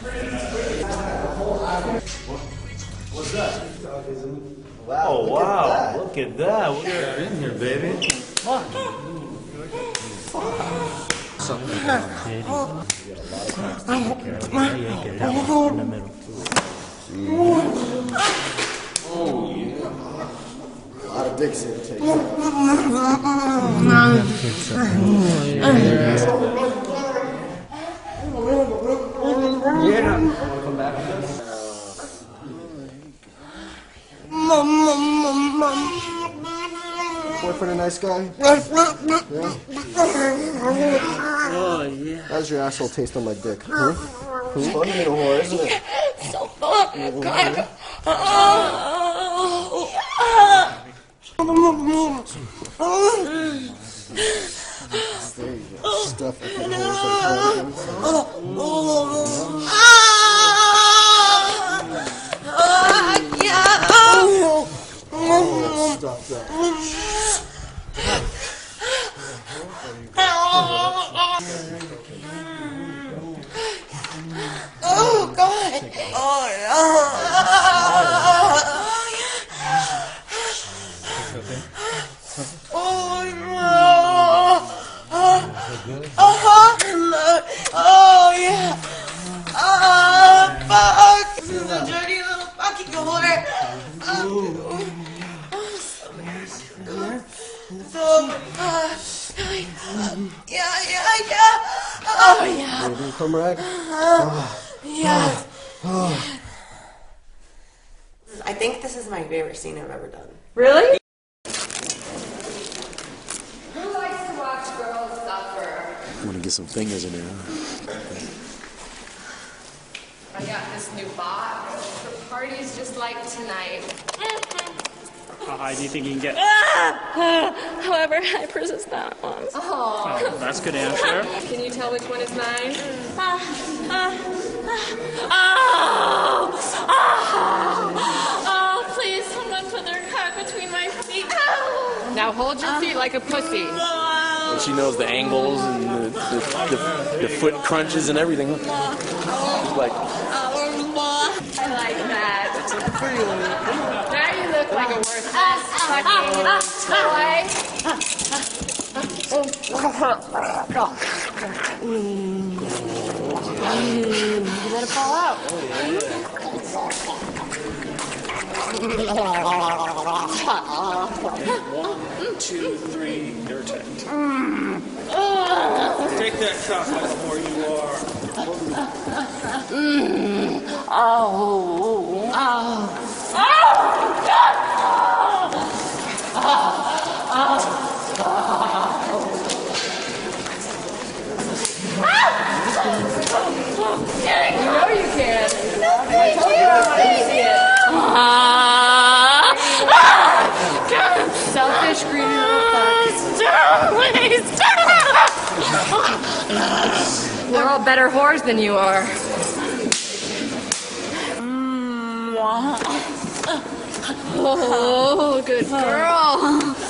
What's that? Wow, oh, wow. Look at that. Look at that. in here, baby. Fuck. Oh, yeah. A lot of dicks in it. Here to take. Boyfriend a nice guy? Oh, yeah. How's your asshole taste on my dick? Huh? Huh? Funny being a whore, isn't it? So fun. Mm-hmm. God. There you go. Stuff fucking holes like Stuff that. Oh, God. Oh, no! Oh, oh, yeah. So, uh, yeah, yeah, yeah. Oh, yeah. Baby, come rag. Yeah. I think this is my favorite scene I've ever done. Really? Who likes to watch girls suffer? I'm gonna get some fingers in there. I got this new box The party's just like tonight. How high do you think you can get? Ah! Ah! However, I persist that one. Oh, Oh, that's a good answer. can you tell which one is mine? Ah, oh! Oh! Oh, please, someone put their cock between my feet. Oh! Now hold your feet like a pussy. And she knows the angles and the, the, the, the foot crunches and everything. Oh. She's like, I like that. Now you look like a worthless fucking toy. You let it fall out. Two, three, your turn. Take that shot like the you are. To see it. Selfish, greedy little fuck. We're all better whores than you are. Mm, oh, good girl.